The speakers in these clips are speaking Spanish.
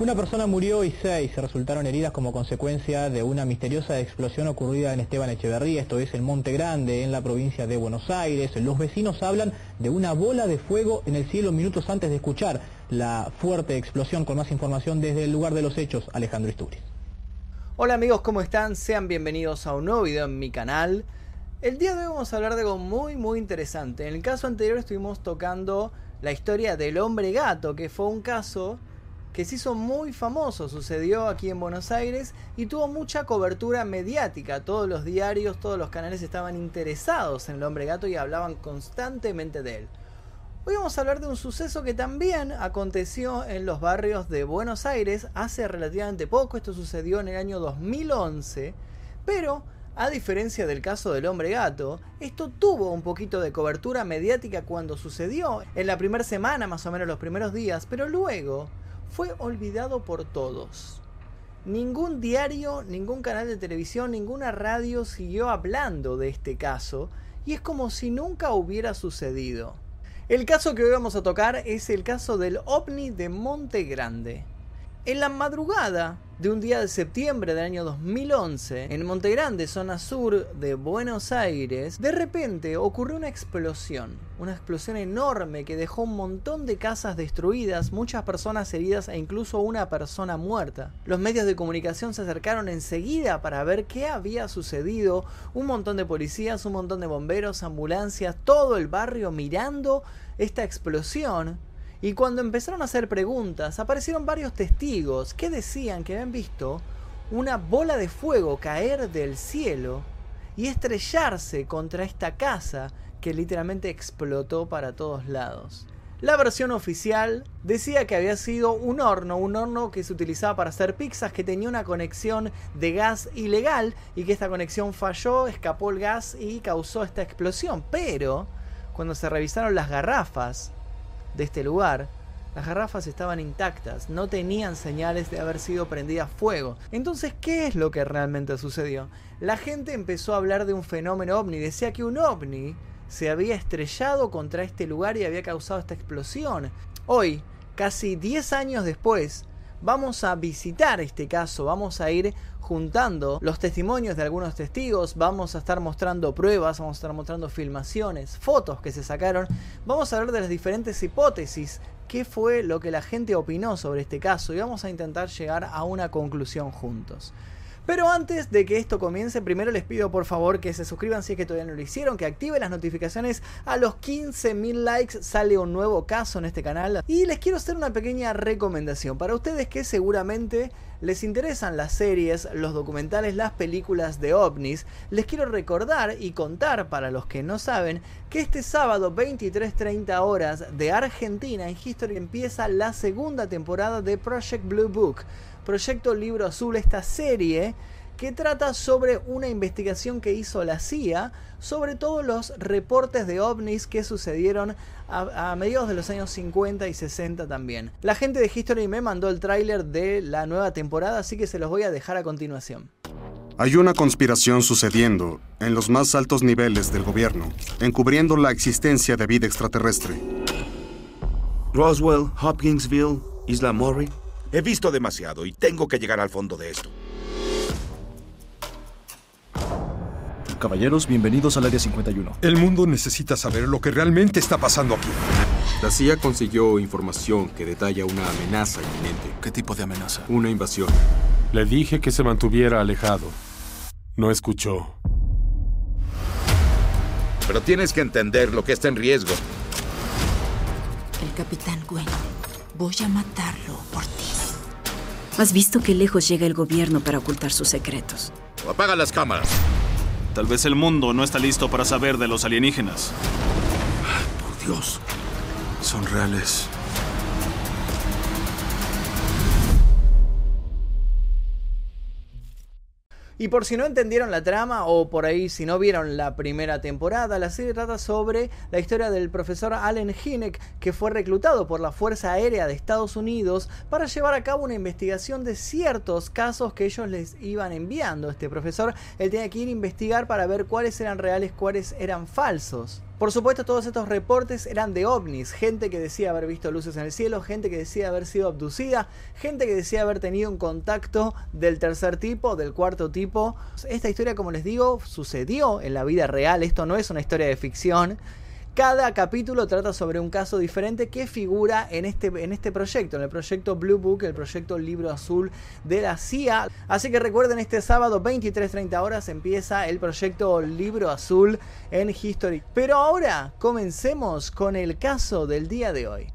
Una persona murió y seis resultaron heridas como consecuencia de una misteriosa explosión ocurrida en Esteban Echeverría, esto es en Monte Grande, en la provincia de Buenos Aires. Los vecinos hablan de una bola de fuego en el cielo minutos antes de escuchar la fuerte explosión. Con más información desde el lugar de los hechos, Alejandro Isturiz. Hola amigos, ¿cómo están? Sean bienvenidos a un nuevo video en mi canal. El día de hoy vamos a hablar de algo muy muy interesante. En el caso anterior estuvimos tocando la historia del hombre gato, que fue un caso que se hizo muy famoso, sucedió aquí en Buenos Aires y tuvo mucha cobertura mediática. Todos los diarios, todos los canales estaban interesados en el hombre gato y hablaban constantemente de él. Hoy vamos a hablar de un suceso que también aconteció en los barrios de Buenos Aires hace relativamente poco. Esto sucedió en el año 2011, pero a diferencia del caso del hombre gato, esto tuvo un poquito de cobertura mediática cuando sucedió, en la primera semana más o menos los primeros días, pero luego fue olvidado por todos. Ningún diario, ningún canal de televisión, ninguna radio siguió hablando de este caso y es como si nunca hubiera sucedido. El caso que hoy vamos a tocar es el caso del ovni de Monte Grande. En la madrugada de un día de septiembre del año 2011, en Monte Grande, zona sur de Buenos Aires, de repente ocurrió una explosión. Una explosión enorme que dejó un montón de casas destruidas, muchas personas heridas e incluso una persona muerta. Los medios de comunicación se acercaron enseguida para ver qué había sucedido. Un montón de policías, un montón de bomberos, ambulancias, todo el barrio mirando esta explosión y cuando empezaron a hacer preguntas, aparecieron varios testigos que decían que habían visto una bola de fuego caer del cielo y estrellarse contra esta casa que literalmente explotó para todos lados. La versión oficial decía que había sido un horno, un horno que se utilizaba para hacer pizzas, que tenía una conexión de gas ilegal y que esta conexión falló, escapó el gas y causó esta explosión. Pero cuando se revisaron las garrafas de este lugar, las garrafas estaban intactas, no tenían señales de haber sido prendidas fuego. Entonces, ¿qué es lo que realmente sucedió? La gente empezó a hablar de un fenómeno ovni, decía que un ovni se había estrellado contra este lugar y había causado esta explosión. Hoy, casi 10 años después, vamos a visitar este caso, vamos a ir juntando los testimonios de algunos testigos, vamos a estar mostrando pruebas, vamos a estar mostrando filmaciones, fotos que se sacaron, vamos a hablar de las diferentes hipótesis, qué fue lo que la gente opinó sobre este caso y vamos a intentar llegar a una conclusión juntos. Pero antes de que esto comience, primero les pido por favor que se suscriban si es que todavía no lo hicieron, que activen las notificaciones. A los 15.000 likes sale un nuevo caso en este canal. Y les quiero hacer una pequeña recomendación para ustedes que seguramente les interesan las series, los documentales, las películas de ovnis. Les quiero recordar y contar para los que no saben que este sábado 23.30 horas de Argentina en History empieza la segunda temporada de Project Blue Book Proyecto Libro Azul, esta serie que trata sobre una investigación que hizo la CIA sobre todos los reportes de ovnis que sucedieron a, mediados de los años 50 y 60 también. La gente de History me mandó el tráiler de la nueva temporada, así que se los voy a dejar a continuación. Hay una conspiración sucediendo en los más altos niveles del gobierno, encubriendo la existencia de vida extraterrestre. Roswell, Hopkinsville, Isla Murray. He visto demasiado y tengo que llegar al fondo de esto. Caballeros, bienvenidos al Área 51. El mundo necesita saber lo que realmente está pasando aquí. La CIA consiguió información que detalla una amenaza inminente. ¿Qué tipo de amenaza? Una invasión. Le dije que se mantuviera alejado. No escuchó. Pero tienes que entender lo que está en riesgo. El capitán Gwen. Voy a matarlo por ti. Has visto qué lejos llega el gobierno para ocultar sus secretos. Apaga las cámaras. Tal vez el mundo no está listo para saber de los alienígenas. por Dios. Son reales. Y por si no entendieron la trama o por ahí si no vieron la primera temporada, la serie trata sobre la historia del profesor Allen Hynek que fue reclutado por la Fuerza Aérea de Estados Unidos para llevar a cabo una investigación de ciertos casos que ellos les iban enviando. Este profesor, él tenía que ir a investigar para ver cuáles eran reales, cuáles eran falsos. Por supuesto, todos estos reportes eran de ovnis, gente que decía haber visto luces en el cielo, gente que decía haber sido abducida, gente que decía haber tenido un contacto del tercer tipo, del cuarto tipo. Esta historia, como les digo, sucedió en la vida real, esto no es una historia de ficción. Cada capítulo trata sobre un caso diferente que figura en este, en este proyecto, en el proyecto Blue Book, el proyecto Libro Azul de la CIA. Así que recuerden, este sábado 23.30 horas empieza el proyecto Libro Azul en History. Pero ahora comencemos con el caso del día de hoy.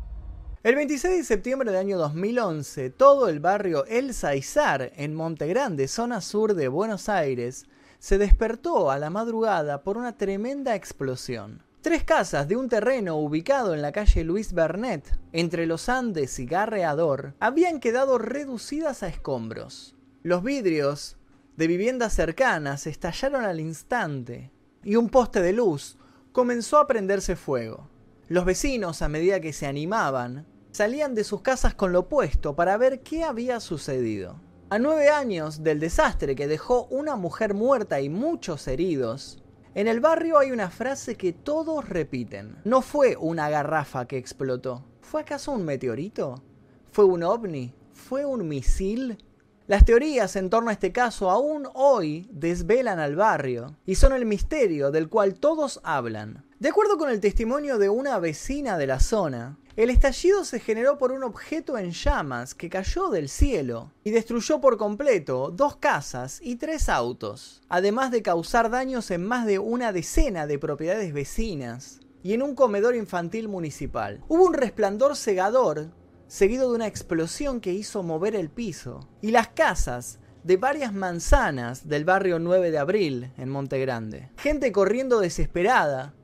El 26 de septiembre del año 2011, todo el barrio El Saizar, en Monte Grande, zona sur de Buenos Aires, se despertó a la madrugada por una tremenda explosión. Tres casas de un terreno ubicado en la calle Luis Bernet, entre los Andes y Garreador, habían quedado reducidas a escombros. Los vidrios de viviendas cercanas estallaron al instante y un poste de luz comenzó a prenderse fuego. Los vecinos, a medida que se animaban, salían de sus casas con lo opuesto para ver qué había sucedido. A nueve años del desastre que dejó una mujer muerta y muchos heridos, en el barrio hay una frase que todos repiten. No fue una garrafa que explotó. ¿Fue acaso un meteorito? ¿Fue un ovni? ¿Fue un misil? Las teorías en torno a este caso aún hoy desvelan al barrio y son el misterio del cual todos hablan. De acuerdo con el testimonio de una vecina de la zona, el estallido se generó por un objeto en llamas que cayó del cielo y destruyó por completo dos casas y tres autos, además de causar daños en más de una decena de propiedades vecinas y en un comedor infantil municipal. Hubo un resplandor cegador seguido de una explosión que hizo mover el piso y las casas de varias manzanas del barrio 9 de abril en Monte Grande. Gente corriendo desesperada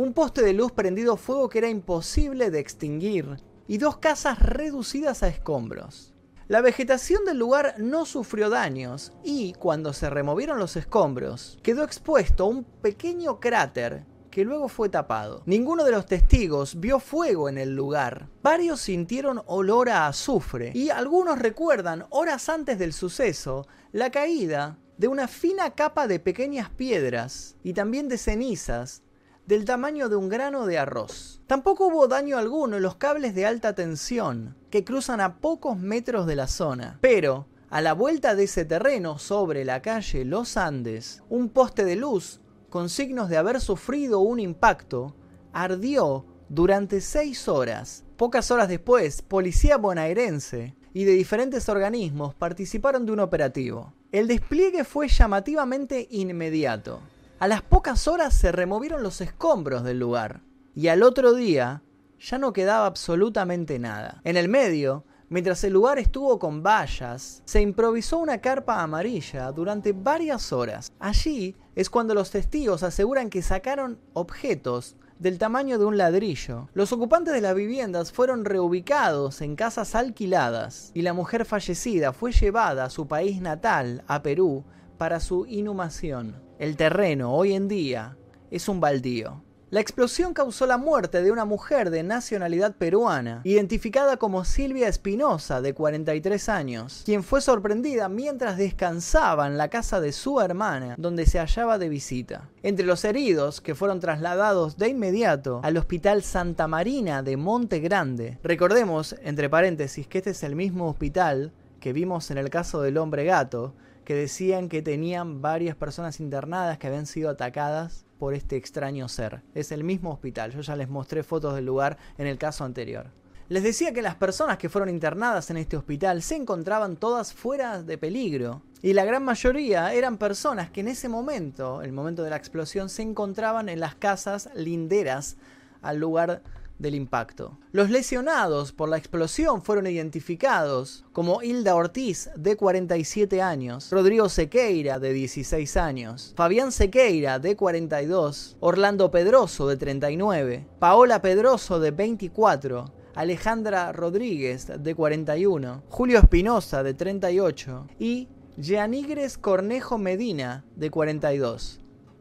un poste de luz prendido fuego que era imposible de extinguir y dos casas reducidas a escombros. La vegetación del lugar no sufrió daños y, cuando se removieron los escombros, quedó expuesto un pequeño cráter que luego fue tapado. Ninguno de los testigos vio fuego en el lugar. Varios sintieron olor a azufre y algunos recuerdan, horas antes del suceso, la caída de una fina capa de pequeñas piedras y también de cenizas del tamaño de un grano de arroz. Tampoco hubo daño alguno en los cables de alta tensión, que cruzan a pocos metros de la zona. Pero, a la vuelta de ese terreno, sobre la calle Los Andes, un poste de luz, con signos de haber sufrido un impacto, ardió durante seis horas. Pocas horas después, policía bonaerense y de diferentes organismos participaron de un operativo. El despliegue fue llamativamente inmediato. A las pocas horas se removieron los escombros del lugar y al otro día ya no quedaba absolutamente nada. En el medio, mientras el lugar estuvo con vallas, se improvisó una carpa amarilla durante varias horas. Allí es cuando los testigos aseguran que sacaron objetos del tamaño de un ladrillo. Los ocupantes de las viviendas fueron reubicados en casas alquiladas y la mujer fallecida fue llevada a su país natal, a Perú, para su inhumación. El terreno hoy en día es un baldío. La explosión causó la muerte de una mujer de nacionalidad peruana, identificada como Silvia Espinosa, de 43 años, quien fue sorprendida mientras descansaba en la casa de su hermana, donde se hallaba de visita. Entre los heridos, que fueron trasladados de inmediato al Hospital Santa Marina de Monte Grande, recordemos, entre paréntesis, que este es el mismo hospital que vimos en el caso del hombre gato, que decían que tenían varias personas internadas que habían sido atacadas por este extraño ser. Es el mismo hospital, yo ya les mostré fotos del lugar en el caso anterior. Les decía que las personas que fueron internadas en este hospital se encontraban todas fuera de peligro. Y la gran mayoría eran personas que en ese momento, el momento de la explosión, se encontraban en las casas linderas al lugar del impacto. Los lesionados por la explosión fueron identificados como Hilda Ortiz, de 47 años, Rodrigo Sequeira, de 16 años, Fabián Sequeira, de 42, Orlando Pedroso, de 39, Paola Pedroso, de 24, Alejandra Rodríguez, de 41, Julio Espinosa, de 38, y Gianigres Cornejo Medina, de 42.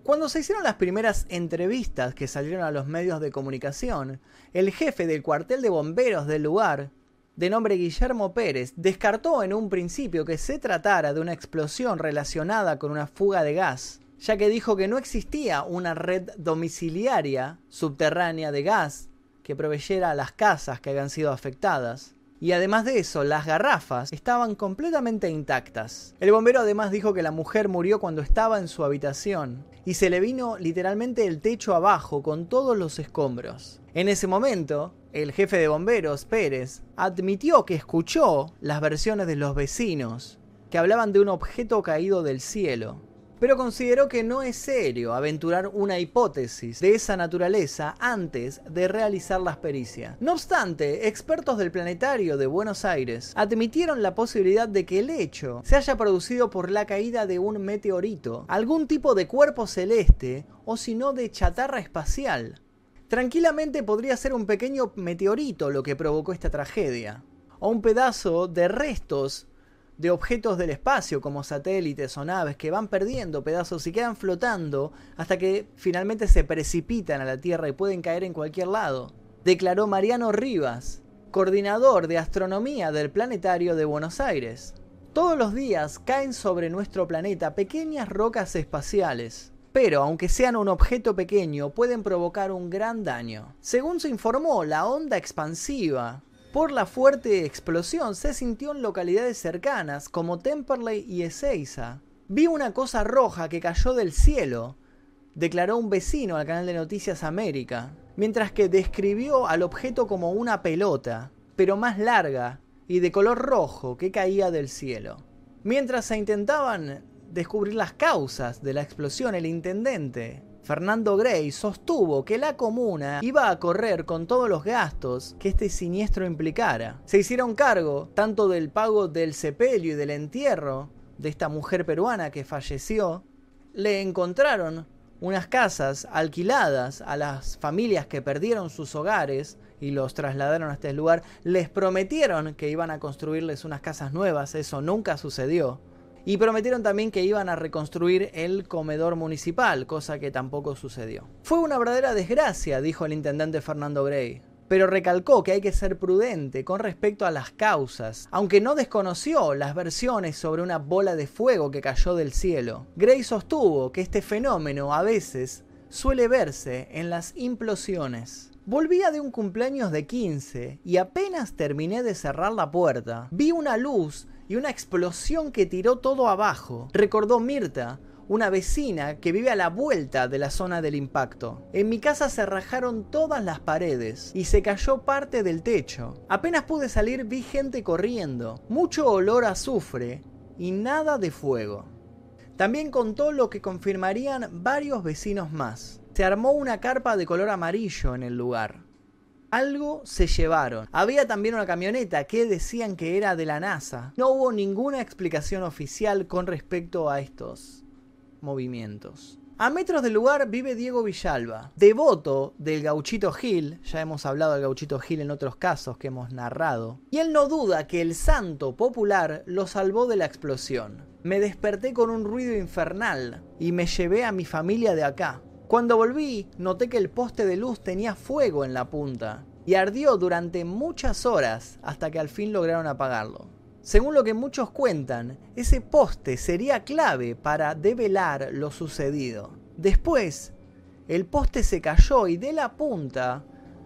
Cuando se hicieron las primeras entrevistas que salieron a los medios de comunicación, el jefe del cuartel de bomberos del lugar, de nombre Guillermo Pérez, descartó en un principio que se tratara de una explosión relacionada con una fuga de gas ya que dijo que no existía una red domiciliaria subterránea de gas que proveyera a las casas que habían sido afectadas. Y además de eso, las garrafas estaban completamente intactas. El bombero además dijo que la mujer murió cuando estaba en su habitación y se le vino literalmente el techo abajo con todos los escombros. En ese momento, el jefe de bomberos, Pérez, admitió que escuchó las versiones de los vecinos que hablaban de un objeto caído del cielo pero consideró que no es serio aventurar una hipótesis de esa naturaleza antes de realizar las pericias. No obstante, expertos del planetario de Buenos Aires admitieron la posibilidad de que el hecho se haya producido por la caída de un meteorito, algún tipo de cuerpo celeste o si no de chatarra espacial. Tranquilamente podría ser un pequeño meteorito lo que provocó esta tragedia, o un pedazo de restos de objetos del espacio como satélites o naves que van perdiendo pedazos y quedan flotando hasta que finalmente se precipitan a la Tierra y pueden caer en cualquier lado, declaró Mariano Rivas, coordinador de astronomía del Planetario de Buenos Aires. Todos los días caen sobre nuestro planeta pequeñas rocas espaciales, pero aunque sean un objeto pequeño pueden provocar un gran daño. Según se informó, la onda expansiva por la fuerte explosión se sintió en localidades cercanas como Temperley y Ezeiza. Vi una cosa roja que cayó del cielo, declaró un vecino al canal de Noticias América, mientras que describió al objeto como una pelota, pero más larga y de color rojo que caía del cielo. Mientras se intentaban descubrir las causas de la explosión, el intendente Fernando Gray sostuvo que la comuna iba a correr con todos los gastos que este siniestro implicara. Se hicieron cargo tanto del pago del sepelio y del entierro de esta mujer peruana que falleció. Le encontraron unas casas alquiladas a las familias que perdieron sus hogares y los trasladaron a este lugar. Les prometieron que iban a construirles unas casas nuevas, eso nunca sucedió. Y prometieron también que iban a reconstruir el comedor municipal, cosa que tampoco sucedió. Fue una verdadera desgracia, dijo el intendente Fernando Gray pero recalcó que hay que ser prudente con respecto a las causas, aunque no desconoció las versiones sobre una bola de fuego que cayó del cielo. Gray sostuvo que este fenómeno a veces suele verse en las implosiones. Volvía de un cumpleaños de 15 y apenas terminé de cerrar la puerta, vi una luz y una explosión que tiró todo abajo. Recordó Mirta, una vecina que vive a la vuelta de la zona del impacto. En mi casa se rajaron todas las paredes y se cayó parte del techo. Apenas pude salir vi gente corriendo, mucho olor a azufre y nada de fuego. También contó lo que confirmarían varios vecinos más. Se armó una carpa de color amarillo en el lugar. Algo se llevaron. Había también una camioneta que decían que era de la NASA. No hubo ninguna explicación oficial con respecto a estos movimientos. A metros del lugar vive Diego Villalba, devoto del gauchito Gil, ya hemos hablado del gauchito Gil en otros casos que hemos narrado, y él no duda que el santo popular lo salvó de la explosión. Me desperté con un ruido infernal y me llevé a mi familia de acá. Cuando volví, noté que el poste de luz tenía fuego en la punta y ardió durante muchas horas hasta que al fin lograron apagarlo. Según lo que muchos cuentan, ese poste sería clave para develar lo sucedido. Después, el poste se cayó y de la punta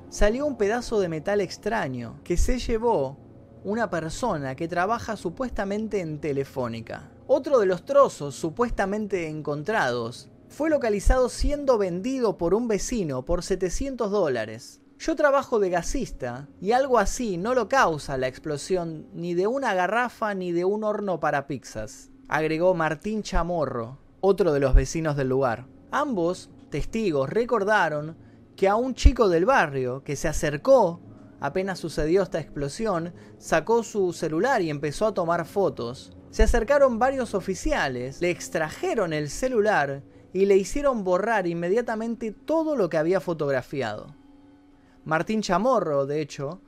salió un pedazo de metal extraño que se llevó una persona que trabaja supuestamente en Telefónica. Otro de los trozos supuestamente encontrados fue localizado siendo vendido por un vecino por 700 dólares. Yo trabajo de gasista y algo así no lo causa la explosión ni de una garrafa ni de un horno para pizzas, agregó Martín Chamorro, otro de los vecinos del lugar. Ambos testigos recordaron que a un chico del barrio que se acercó apenas sucedió esta explosión, sacó su celular y empezó a tomar fotos. Se acercaron varios oficiales, le extrajeron el celular y le hicieron borrar inmediatamente todo lo que había fotografiado. Martín Chamorro, de hecho,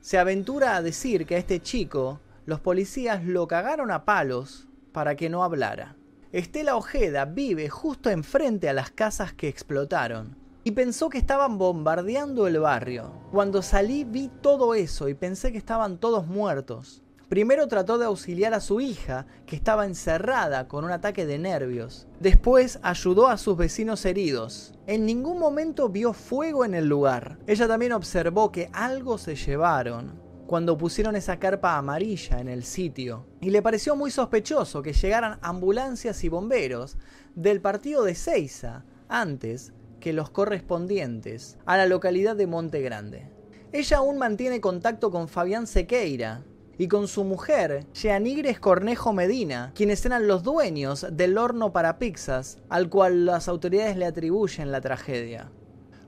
se aventura a decir que a este chico los policías lo cagaron a palos para que no hablara. Estela Ojeda vive justo enfrente a las casas que explotaron y pensó que estaban bombardeando el barrio. Cuando salí vi todo eso y pensé que estaban todos muertos. Primero trató de auxiliar a su hija, que estaba encerrada con un ataque de nervios. Después ayudó a sus vecinos heridos. En ningún momento vio fuego en el lugar. Ella también observó que algo se llevaron cuando pusieron esa carpa amarilla en el sitio. Y le pareció muy sospechoso que llegaran ambulancias y bomberos del partido de Seiza antes que los correspondientes a la localidad de Monte Grande. Ella aún mantiene contacto con Fabián Sequeira, y con su mujer, Jeanigres Cornejo Medina, quienes eran los dueños del horno para pizzas, al cual las autoridades le atribuyen la tragedia.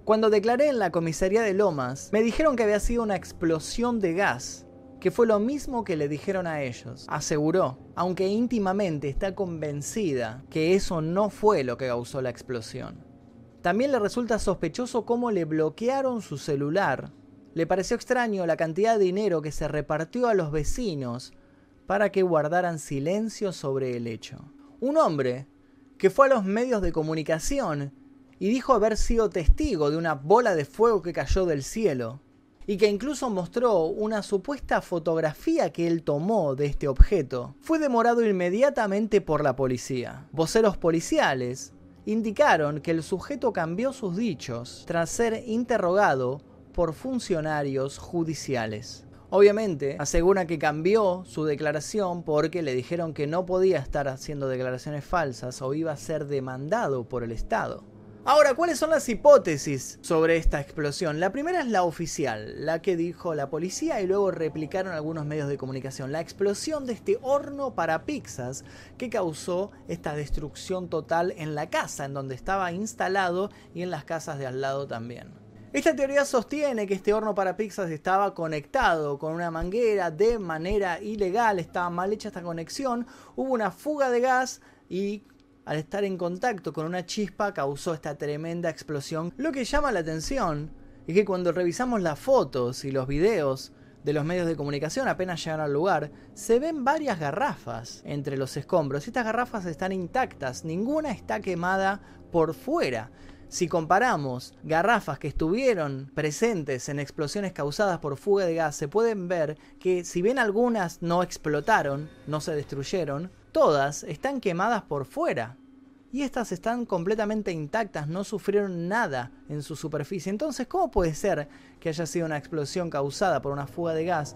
Cuando declaré en la comisaría de Lomas, me dijeron que había sido una explosión de gas, que fue lo mismo que le dijeron a ellos. Aseguró, aunque íntimamente está convencida que eso no fue lo que causó la explosión. También le resulta sospechoso cómo le bloquearon su celular le pareció extraño la cantidad de dinero que se repartió a los vecinos para que guardaran silencio sobre el hecho. Un hombre que fue a los medios de comunicación y dijo haber sido testigo de una bola de fuego que cayó del cielo, y que incluso mostró una supuesta fotografía que él tomó de este objeto, fue demorado inmediatamente por la policía. Voceros policiales indicaron que el sujeto cambió sus dichos tras ser interrogado por funcionarios judiciales. Obviamente, asegura que cambió su declaración porque le dijeron que no podía estar haciendo declaraciones falsas o iba a ser demandado por el Estado. Ahora, ¿cuáles son las hipótesis sobre esta explosión? La primera es la oficial, la que dijo la policía y luego replicaron algunos medios de comunicación. La explosión de este horno para pizzas que causó esta destrucción total en la casa en donde estaba instalado y en las casas de al lado también. Esta teoría sostiene que este horno para pizzas estaba conectado con una manguera de manera ilegal, estaba mal hecha esta conexión, hubo una fuga de gas y al estar en contacto con una chispa causó esta tremenda explosión. Lo que llama la atención es que cuando revisamos las fotos y los videos de los medios de comunicación apenas llegan al lugar, se ven varias garrafas entre los escombros. Estas garrafas están intactas, ninguna está quemada por fuera. Si comparamos garrafas que estuvieron presentes en explosiones causadas por fuga de gas, se pueden ver que si bien algunas no explotaron, no se destruyeron, todas están quemadas por fuera. Y estas están completamente intactas, no sufrieron nada en su superficie. Entonces, ¿cómo puede ser que haya sido una explosión causada por una fuga de gas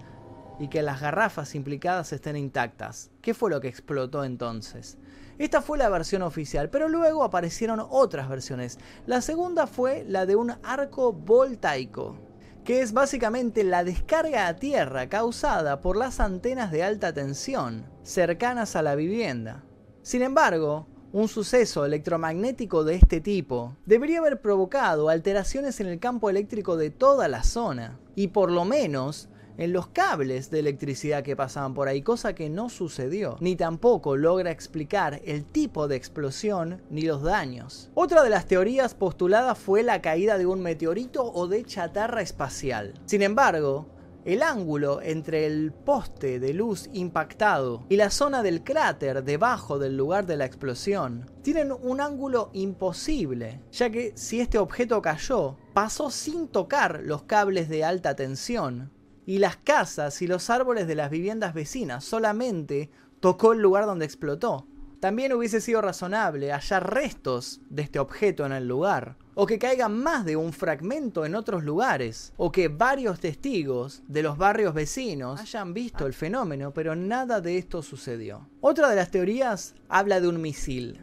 y que las garrafas implicadas estén intactas? ¿Qué fue lo que explotó entonces? Esta fue la versión oficial, pero luego aparecieron otras versiones. La segunda fue la de un arco voltaico, que es básicamente la descarga a tierra causada por las antenas de alta tensión cercanas a la vivienda. Sin embargo, un suceso electromagnético de este tipo debería haber provocado alteraciones en el campo eléctrico de toda la zona, y por lo menos en los cables de electricidad que pasaban por ahí, cosa que no sucedió, ni tampoco logra explicar el tipo de explosión ni los daños. Otra de las teorías postuladas fue la caída de un meteorito o de chatarra espacial. Sin embargo, el ángulo entre el poste de luz impactado y la zona del cráter debajo del lugar de la explosión tienen un ángulo imposible, ya que si este objeto cayó, pasó sin tocar los cables de alta tensión, y las casas y los árboles de las viviendas vecinas, solamente tocó el lugar donde explotó. También hubiese sido razonable hallar restos de este objeto en el lugar, o que caigan más de un fragmento en otros lugares, o que varios testigos de los barrios vecinos hayan visto el fenómeno, pero nada de esto sucedió. Otra de las teorías habla de un misil.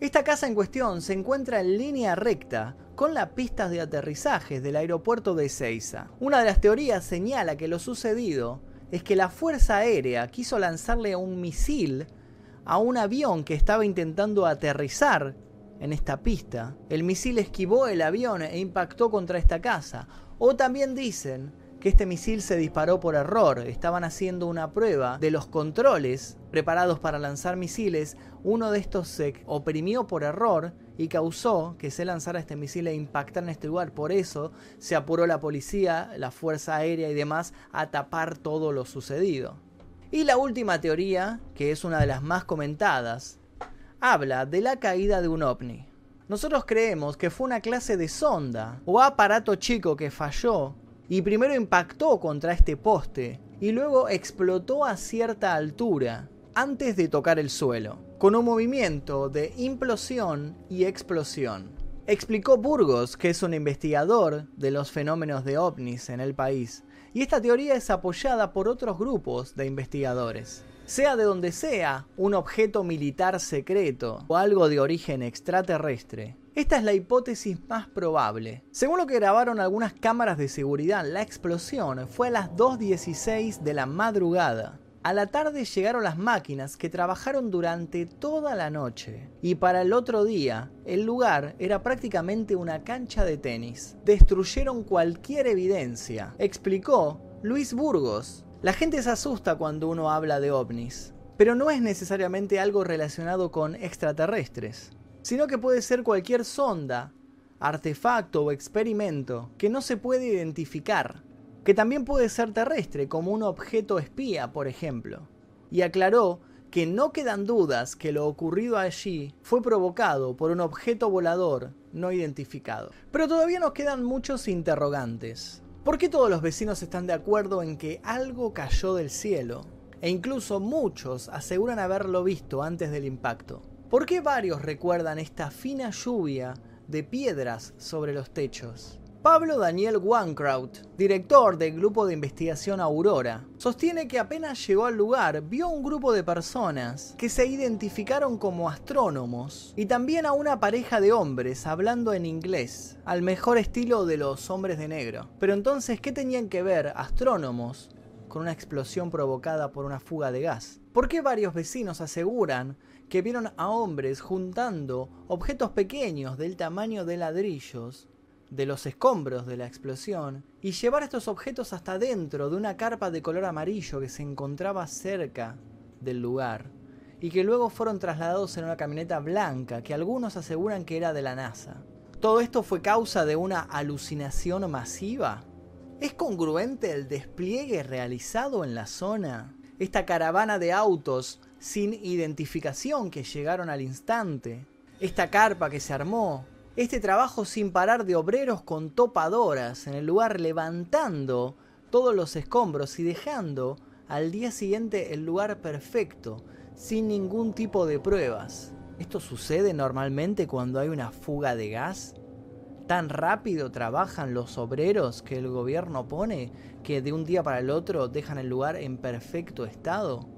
Esta casa en cuestión se encuentra en línea recta con las pistas de aterrizaje del aeropuerto de Ezeiza. Una de las teorías señala que lo sucedido es que la Fuerza Aérea quiso lanzarle un misil a un avión que estaba intentando aterrizar en esta pista. El misil esquivó el avión e impactó contra esta casa. O también dicen que este misil se disparó por error. Estaban haciendo una prueba de los controles preparados para lanzar misiles. Uno de estos se oprimió por error y causó que se lanzara este misil e impactara en este lugar. Por eso se apuró la policía, la fuerza aérea y demás a tapar todo lo sucedido. Y la última teoría, que es una de las más comentadas, habla de la caída de un ovni. Nosotros creemos que fue una clase de sonda o aparato chico que falló y primero impactó contra este poste y luego explotó a cierta altura, antes de tocar el suelo, con un movimiento de implosión y explosión. Explicó Burgos, que es un investigador de los fenómenos de ovnis en el país, y esta teoría es apoyada por otros grupos de investigadores. Sea de donde sea, un objeto militar secreto o algo de origen extraterrestre, esta es la hipótesis más probable. Según lo que grabaron algunas cámaras de seguridad, la explosión fue a las 2.16 de la madrugada. A la tarde llegaron las máquinas que trabajaron durante toda la noche. Y para el otro día, el lugar era prácticamente una cancha de tenis. Destruyeron cualquier evidencia, explicó Luis Burgos. La gente se asusta cuando uno habla de ovnis, pero no es necesariamente algo relacionado con extraterrestres sino que puede ser cualquier sonda, artefacto o experimento que no se puede identificar, que también puede ser terrestre, como un objeto espía, por ejemplo. Y aclaró que no quedan dudas que lo ocurrido allí fue provocado por un objeto volador no identificado. Pero todavía nos quedan muchos interrogantes. ¿Por qué todos los vecinos están de acuerdo en que algo cayó del cielo? E incluso muchos aseguran haberlo visto antes del impacto. ¿Por qué varios recuerdan esta fina lluvia de piedras sobre los techos? Pablo Daniel Wankraut, director del grupo de investigación Aurora, sostiene que apenas llegó al lugar vio un grupo de personas que se identificaron como astrónomos y también a una pareja de hombres hablando en inglés, al mejor estilo de los hombres de negro. Pero entonces, ¿qué tenían que ver astrónomos con una explosión provocada por una fuga de gas? ¿Por qué varios vecinos aseguran que vieron a hombres juntando objetos pequeños del tamaño de ladrillos de los escombros de la explosión y llevar estos objetos hasta dentro de una carpa de color amarillo que se encontraba cerca del lugar y que luego fueron trasladados en una camioneta blanca que algunos aseguran que era de la NASA. ¿Todo esto fue causa de una alucinación masiva? ¿Es congruente el despliegue realizado en la zona? Esta caravana de autos sin identificación que llegaron al instante, esta carpa que se armó, este trabajo sin parar de obreros con topadoras en el lugar levantando todos los escombros y dejando al día siguiente el lugar perfecto, sin ningún tipo de pruebas. ¿Esto sucede normalmente cuando hay una fuga de gas? ¿Tan rápido trabajan los obreros que el gobierno pone que de un día para el otro dejan el lugar en perfecto estado?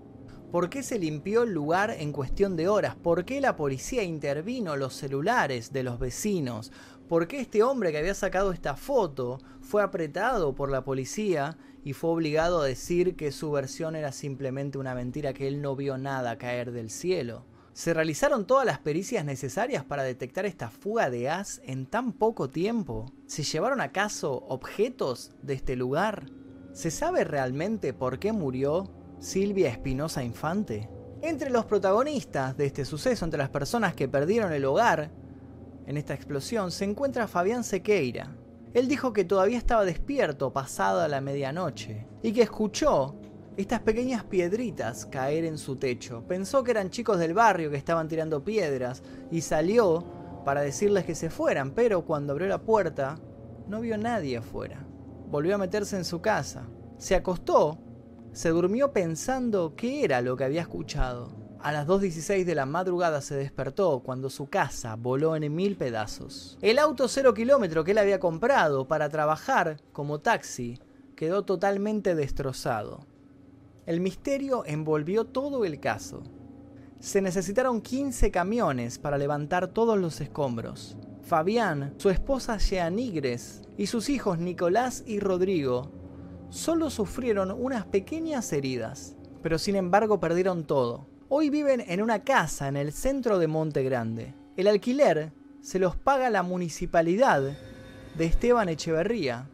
¿Por qué se limpió el lugar en cuestión de horas? ¿Por qué la policía intervino los celulares de los vecinos? ¿Por qué este hombre que había sacado esta foto fue apretado por la policía y fue obligado a decir que su versión era simplemente una mentira, que él no vio nada caer del cielo? ¿Se realizaron todas las pericias necesarias para detectar esta fuga de gas en tan poco tiempo? ¿Se llevaron a caso objetos de este lugar? ¿Se sabe realmente por qué murió Silvia Espinosa Infante. Entre los protagonistas de este suceso, entre las personas que perdieron el hogar en esta explosión, se encuentra Fabián Sequeira. Él dijo que todavía estaba despierto pasada la medianoche y que escuchó estas pequeñas piedritas caer en su techo. Pensó que eran chicos del barrio que estaban tirando piedras y salió para decirles que se fueran, pero cuando abrió la puerta no vio nadie afuera. Volvió a meterse en su casa. Se acostó se durmió pensando qué era lo que había escuchado. A las 2.16 de la madrugada se despertó cuando su casa voló en mil pedazos. El auto cero kilómetro que él había comprado para trabajar como taxi quedó totalmente destrozado. El misterio envolvió todo el caso. Se necesitaron 15 camiones para levantar todos los escombros. Fabián, su esposa Jeanigres y sus hijos Nicolás y Rodrigo solo sufrieron unas pequeñas heridas, pero sin embargo perdieron todo. Hoy viven en una casa en el centro de Monte Grande. El alquiler se los paga la municipalidad de Esteban Echeverría,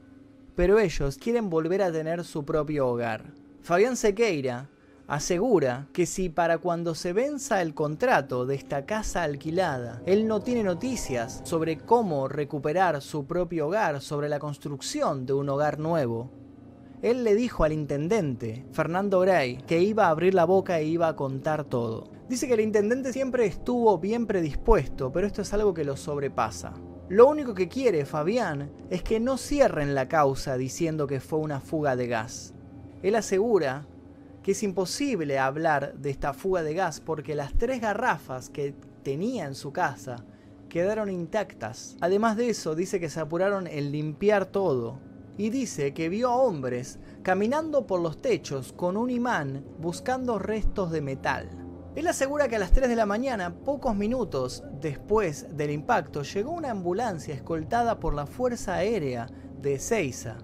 pero ellos quieren volver a tener su propio hogar. Fabián Sequeira asegura que si para cuando se venza el contrato de esta casa alquilada, él no tiene noticias sobre cómo recuperar su propio hogar, sobre la construcción de un hogar nuevo, él le dijo al intendente, Fernando Gray, que iba a abrir la boca e iba a contar todo. Dice que el intendente siempre estuvo bien predispuesto, pero esto es algo que lo sobrepasa. Lo único que quiere Fabián es que no cierren la causa diciendo que fue una fuga de gas. Él asegura que es imposible hablar de esta fuga de gas porque las tres garrafas que tenía en su casa quedaron intactas. Además de eso, dice que se apuraron en limpiar todo. Y dice que vio a hombres caminando por los techos con un imán buscando restos de metal. Él asegura que a las 3 de la mañana, pocos minutos después del impacto, llegó una ambulancia escoltada por la Fuerza Aérea de Ezeiza.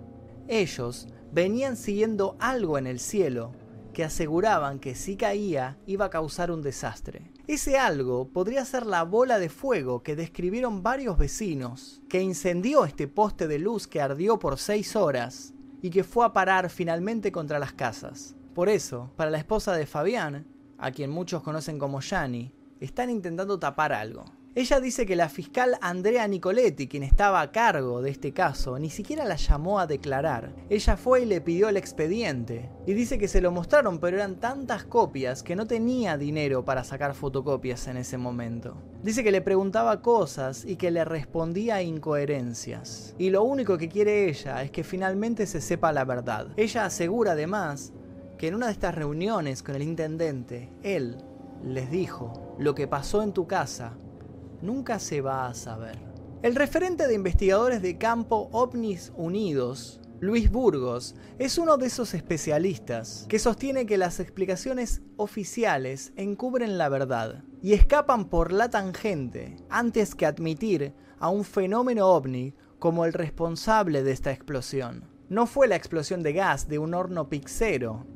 Ellos venían siguiendo algo en el cielo que aseguraban que si caía iba a causar un desastre. Ese algo podría ser la bola de fuego que describieron varios vecinos, que incendió este poste de luz que ardió por seis horas y que fue a parar finalmente contra las casas. Por eso, para la esposa de Fabián, a quien muchos conocen como Yani, están intentando tapar algo. Ella dice que la fiscal Andrea Nicoletti, quien estaba a cargo de este caso, ni siquiera la llamó a declarar. Ella fue y le pidió el expediente. Y dice que se lo mostraron, pero eran tantas copias que no tenía dinero para sacar fotocopias en ese momento. Dice que le preguntaba cosas y que le respondía incoherencias. Y lo único que quiere ella es que finalmente se sepa la verdad. Ella asegura además que en una de estas reuniones con el intendente, él les dijo, lo que pasó en tu casa nunca se va a saber. El referente de investigadores de campo OVNIS Unidos, Luis Burgos, es uno de esos especialistas que sostiene que las explicaciones oficiales encubren la verdad y escapan por la tangente antes que admitir a un fenómeno ovni como el responsable de esta explosión. No fue la explosión de gas de un horno pixero,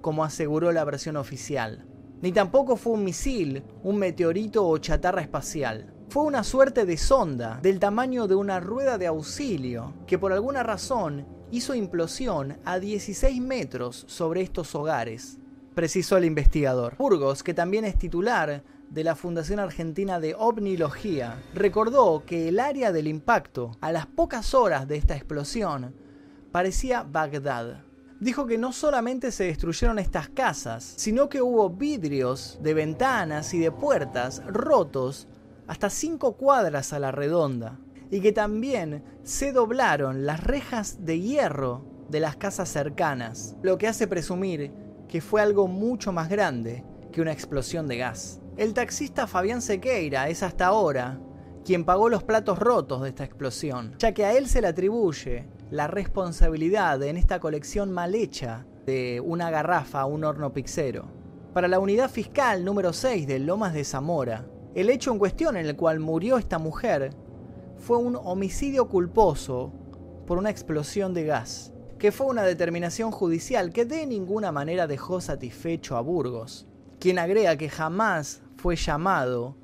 como aseguró la versión oficial, ni tampoco fue un misil, un meteorito o chatarra espacial. Fue una suerte de sonda del tamaño de una rueda de auxilio que por alguna razón hizo implosión a 16 metros sobre estos hogares, precisó el investigador. Burgos, que también es titular de la Fundación Argentina de OVNIología, recordó que el área del impacto, a las pocas horas de esta explosión, parecía Bagdad dijo que no solamente se destruyeron estas casas, sino que hubo vidrios de ventanas y de puertas rotos hasta cinco cuadras a la redonda, y que también se doblaron las rejas de hierro de las casas cercanas, lo que hace presumir que fue algo mucho más grande que una explosión de gas. El taxista Fabián Sequeira es hasta ahora quien pagó los platos rotos de esta explosión, ya que a él se le atribuye la responsabilidad en esta colección mal hecha de una garrafa a un horno pixero. Para la unidad fiscal número 6 de Lomas de Zamora, el hecho en cuestión en el cual murió esta mujer fue un homicidio culposo por una explosión de gas, que fue una determinación judicial que de ninguna manera dejó satisfecho a Burgos, quien agrega que jamás fue llamado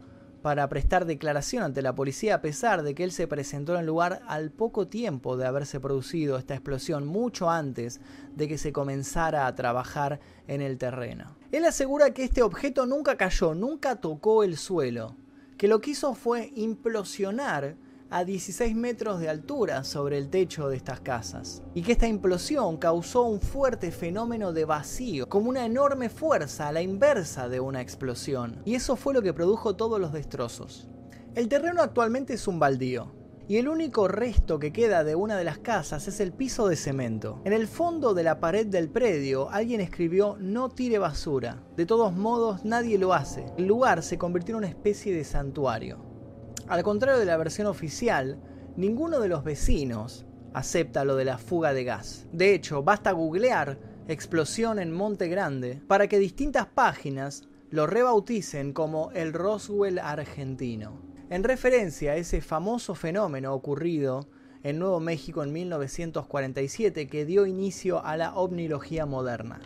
para prestar declaración ante la policía a pesar de que él se presentó en el lugar al poco tiempo de haberse producido esta explosión, mucho antes de que se comenzara a trabajar en el terreno. Él asegura que este objeto nunca cayó, nunca tocó el suelo, que lo que hizo fue implosionar a 16 metros de altura sobre el techo de estas casas, y que esta implosión causó un fuerte fenómeno de vacío, como una enorme fuerza a la inversa de una explosión, y eso fue lo que produjo todos los destrozos. El terreno actualmente es un baldío, y el único resto que queda de una de las casas es el piso de cemento. En el fondo de la pared del predio alguien escribió no tire basura. De todos modos nadie lo hace. El lugar se convirtió en una especie de santuario. Al contrario de la versión oficial, ninguno de los vecinos acepta lo de la fuga de gas. De hecho, basta googlear explosión en Monte Grande para que distintas páginas lo rebauticen como el Roswell argentino, en referencia a ese famoso fenómeno ocurrido en Nuevo México en 1947 que dio inicio a la ovnilogía moderna.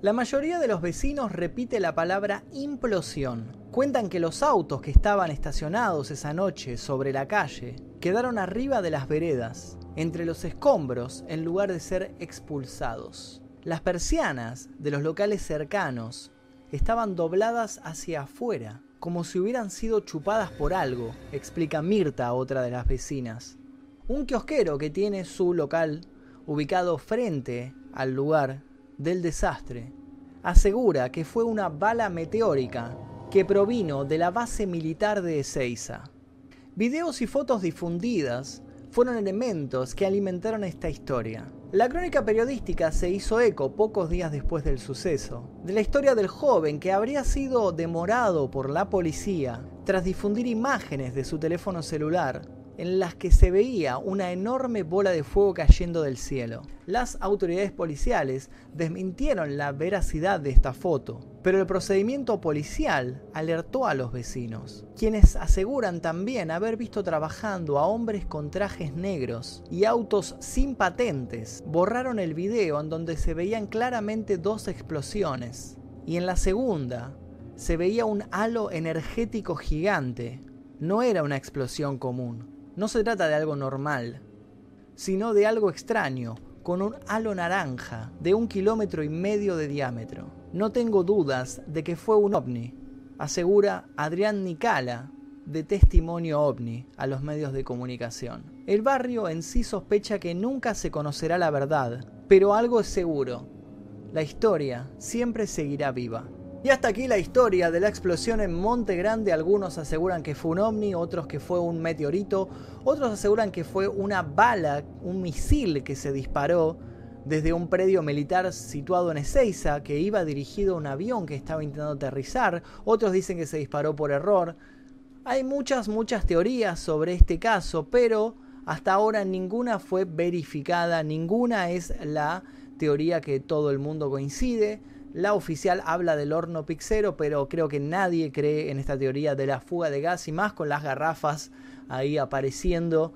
La mayoría de los vecinos repite la palabra implosión. Cuentan que los autos que estaban estacionados esa noche sobre la calle quedaron arriba de las veredas, entre los escombros, en lugar de ser expulsados. Las persianas de los locales cercanos estaban dobladas hacia afuera, como si hubieran sido chupadas por algo, explica Mirta, otra de las vecinas. Un kiosquero que tiene su local ubicado frente al lugar del desastre, asegura que fue una bala meteórica que provino de la base militar de Ezeiza. Videos y fotos difundidas fueron elementos que alimentaron esta historia. La crónica periodística se hizo eco pocos días después del suceso, de la historia del joven que habría sido demorado por la policía tras difundir imágenes de su teléfono celular en las que se veía una enorme bola de fuego cayendo del cielo. Las autoridades policiales desmintieron la veracidad de esta foto, pero el procedimiento policial alertó a los vecinos, quienes aseguran también haber visto trabajando a hombres con trajes negros y autos sin patentes. Borraron el video en donde se veían claramente dos explosiones, y en la segunda se veía un halo energético gigante. No era una explosión común, no se trata de algo normal, sino de algo extraño, con un halo naranja de un kilómetro y medio de diámetro. No tengo dudas de que fue un ovni, asegura Adrián Nicala, de Testimonio OVNI, a los medios de comunicación. El barrio en sí sospecha que nunca se conocerá la verdad, pero algo es seguro, la historia siempre seguirá viva. Y hasta aquí la historia de la explosión en Monte Grande. Algunos aseguran que fue un ovni, otros que fue un meteorito, otros aseguran que fue una bala, un misil que se disparó desde un predio militar situado en Ezeiza, que iba dirigido a un avión que estaba intentando aterrizar. Otros dicen que se disparó por error. Hay muchas, muchas teorías sobre este caso, pero hasta ahora ninguna fue verificada, ninguna es la teoría que todo el mundo coincide. La oficial habla del horno pixero, pero creo que nadie cree en esta teoría de la fuga de gas y más con las garrafas ahí apareciendo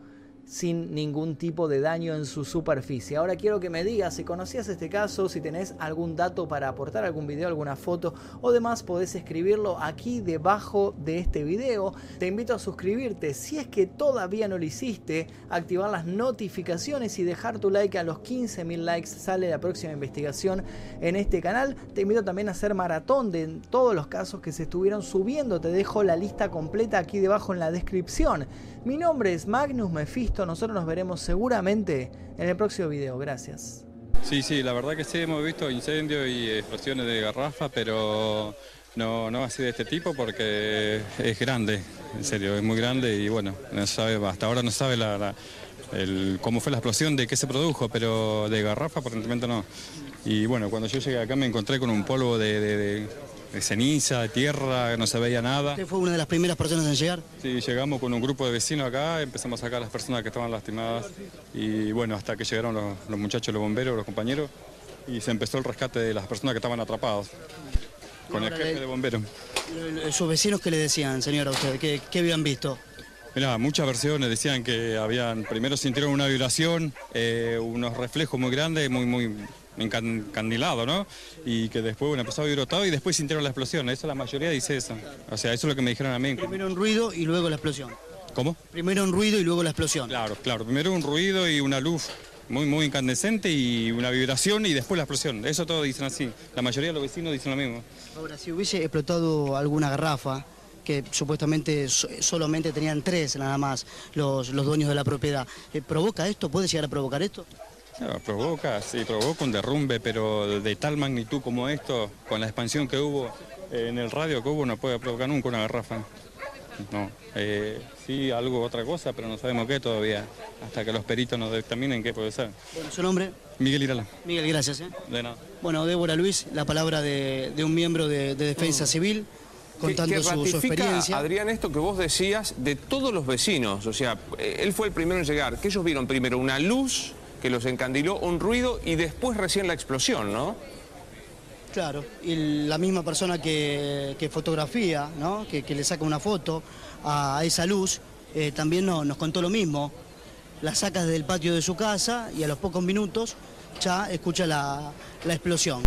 sin ningún tipo de daño en su superficie. Ahora quiero que me digas si conocías este caso, si tenés algún dato para aportar, algún video, alguna foto o demás, podés escribirlo aquí debajo de este video. Te invito a suscribirte si es que todavía no lo hiciste, activar las notificaciones y dejar tu like a los 15.000 likes. Sale la próxima investigación en este canal. Te invito también a hacer maratón de todos los casos que se estuvieron subiendo. Te dejo la lista completa aquí debajo en la descripción. Mi nombre es Magnus Mephisto, nosotros nos veremos seguramente en el próximo video, gracias. Sí, sí, la verdad que sí, hemos visto incendios y explosiones de garrafa, pero no, no así de este tipo porque es grande, en serio, es muy grande y bueno, no sabe, hasta ahora no sabe la, cómo fue la explosión, de qué se produjo, pero de garrafa aparentemente no. Y bueno, cuando yo llegué acá me encontré con un polvo de ceniza, de tierra, no se veía nada. ¿Usted fue una de las primeras personas en llegar? Sí, llegamos con un grupo de vecinos acá, empezamos a sacar a las personas que estaban lastimadas y bueno, hasta que llegaron los, muchachos, los bomberos, los compañeros y se empezó el rescate de las personas que estaban atrapadas con el jefe de bomberos. ¿Sus vecinos qué le decían, señora, a usted? ¿Qué, qué habían visto? Mira, muchas versiones decían que habían, primero sintieron una vibración, eh, unos reflejos muy grandes, muy, muy, encandilado, ¿no? Y que después, bueno, empezó a vibrar todo y después sintieron la explosión. Eso la mayoría dice eso. O sea, eso es lo que me dijeron a mí. Primero un ruido y luego la explosión. ¿Cómo? Primero un ruido y luego la explosión. Claro, claro. Primero un ruido y una luz muy, muy incandescente y una vibración y después la explosión. Eso todos dicen así. La mayoría de los vecinos dicen lo mismo. Ahora, si hubiese explotado alguna garrafa, que supuestamente solamente tenían tres nada más los, los dueños de la propiedad, eh, ¿provoca esto? ¿Puede llegar a provocar esto? Provoca, sí, provoca un derrumbe, pero de tal magnitud como esto, con la expansión que hubo en el radio que hubo, no puede provocar nunca una garrafa. No, eh, sí, algo, otra cosa, pero no sabemos qué todavía, hasta que los peritos nos determinen qué puede ser. Bueno, ¿su nombre? Miguel Irala. Miguel, gracias. ¿eh? De nada. Bueno, Débora Luis, la palabra de, un miembro de, Defensa mm. Civil contando su, experiencia. Adrián, esto que vos decías de todos los vecinos, o sea, él fue el primero en llegar, que ellos vieron primero una luz que los encandiló, un ruido y después recién la explosión, ¿no? Claro, y la misma persona que, fotografía, ¿no? que, le saca una foto a esa luz, eh, también nos contó lo mismo. La saca desde el patio de su casa y a los pocos minutos ya escucha la explosión.